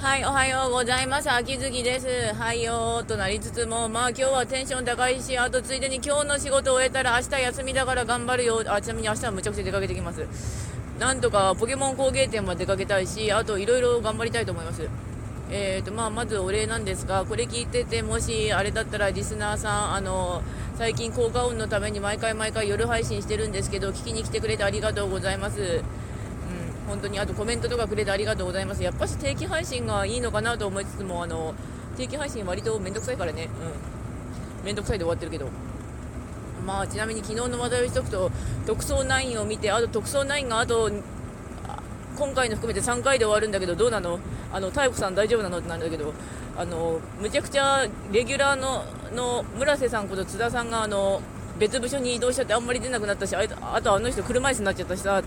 はい、おはようございます。秋月です。はいよーとなりつつも、まあ今日はテンション高いし、あとついでに今日の仕事を終えたら明日休みだから頑張るよ。あ、ちなみに明日はむちゃくちゃ出かけてきます。なんとかポケモン工芸店まで出かけたいし、あといろいろ頑張りたいと思います。えーとまあ、まずお礼なんですが、これ聞いてて、もしあれだったらリスナーさん、あの最近効果音のために毎回毎回夜配信してるんですけど、聞きに来てくれてありがとうございます。本当にあとコメントとかくれてありがとうございます。やっぱし定期配信がいいのかなと思いつつもあの定期配信割と面倒くさいからね。うん。面倒くさいで終わってるけど。まあちなみに昨日の話題をしとくと特捜9を見てあと特捜9があと今回の含めて3回で終わるんだけどどうなの？あの妙子さん大丈夫なの？ってなるんだけどあのむちゃくちゃレギュラーのの村瀬さんこと津田さんがあの別部署に移動しちゃってあんまり出なくなったしあとあの人車椅子になっちゃったしさ。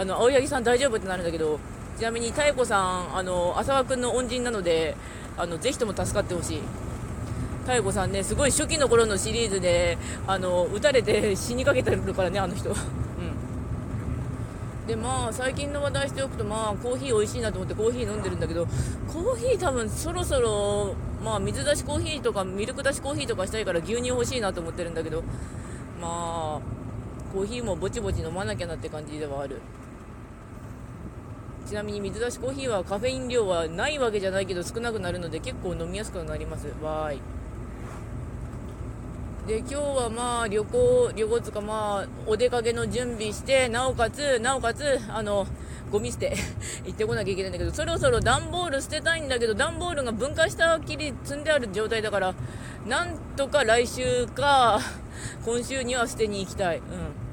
あの青柳さん大丈夫ってなるんだけどちなみに妙子さんあの浅輪君の恩人なのであのぜひとも助かってほしい。妙子さんねすごい初期の頃のシリーズであの撃たれて 死にかけてるからねあの人。うん。でまあ最近の話題しておくとまあコーヒー美味しいなと思ってコーヒー飲んでるんだけどコーヒー多分そろそろまあ水出しコーヒーとかミルク出しコーヒーとかしたいから牛乳欲しいなと思ってるんだけどまあコーヒーもぼちぼち飲まなきゃなって感じではある。ちなみに水出しコーヒーはカフェイン量はないわけじゃないけど少なくなるので結構飲みやすくなります。わーい。で今日はまあ旅行旅行つかまあお出かけの準備してなおかつなおかつあのゴミ捨て 行ってこなきゃいけないんだけどそろそろ段ボール捨てたいんだけど段ボールが分解したきり積んである状態だからなんとか来週か今週には捨てに行きたい。うん。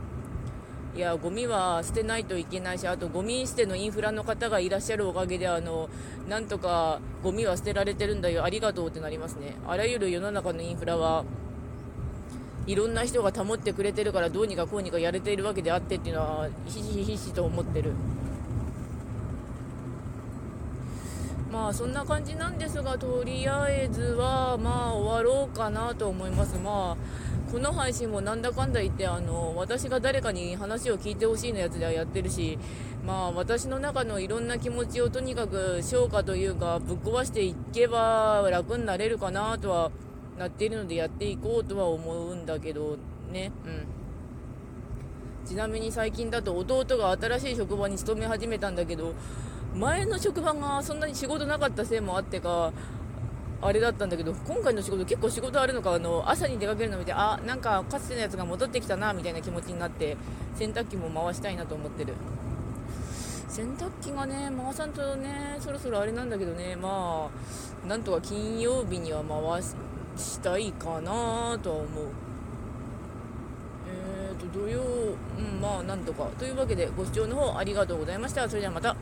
いやゴミは捨てないといけないしあとゴミ捨てのインフラの方がいらっしゃるおかげであのなんとかゴミは捨てられてるんだよ。ありがとうってなりますね。あらゆる世の中のインフラはいろんな人が保ってくれてるからどうにかこうにかやれているわけであってっていうのはひしひしと思ってる。まあそんな感じなんですがとりあえずはまあ終わろうかなと思います。まあこの配信もなんだかんだ言ってあの私が誰かに話を聞いてほしいのやつではやってるし、まあ、私の中のいろんな気持ちをとにかく消化というかぶっ壊していけば楽になれるかなとはなっているのでやっていこうとは思うんだけどね、うん、ちなみに最近だと弟が新しい職場に勤め始めたんだけど前の職場がそんなに仕事なかったせいもあってかあれだったんだけど今回の仕事結構仕事あるのかあの朝に出かけるの見てあなんかかつてのやつが戻ってきたなみたいな気持ちになって洗濯機も回したいなと思ってる。洗濯機がね回さんとねそろそろあれなんだけどねまあなんとか金曜日には回したいかなとは思う。えーと土曜うんまあなんとか。というわけでご視聴の方ありがとうございました。それではまた。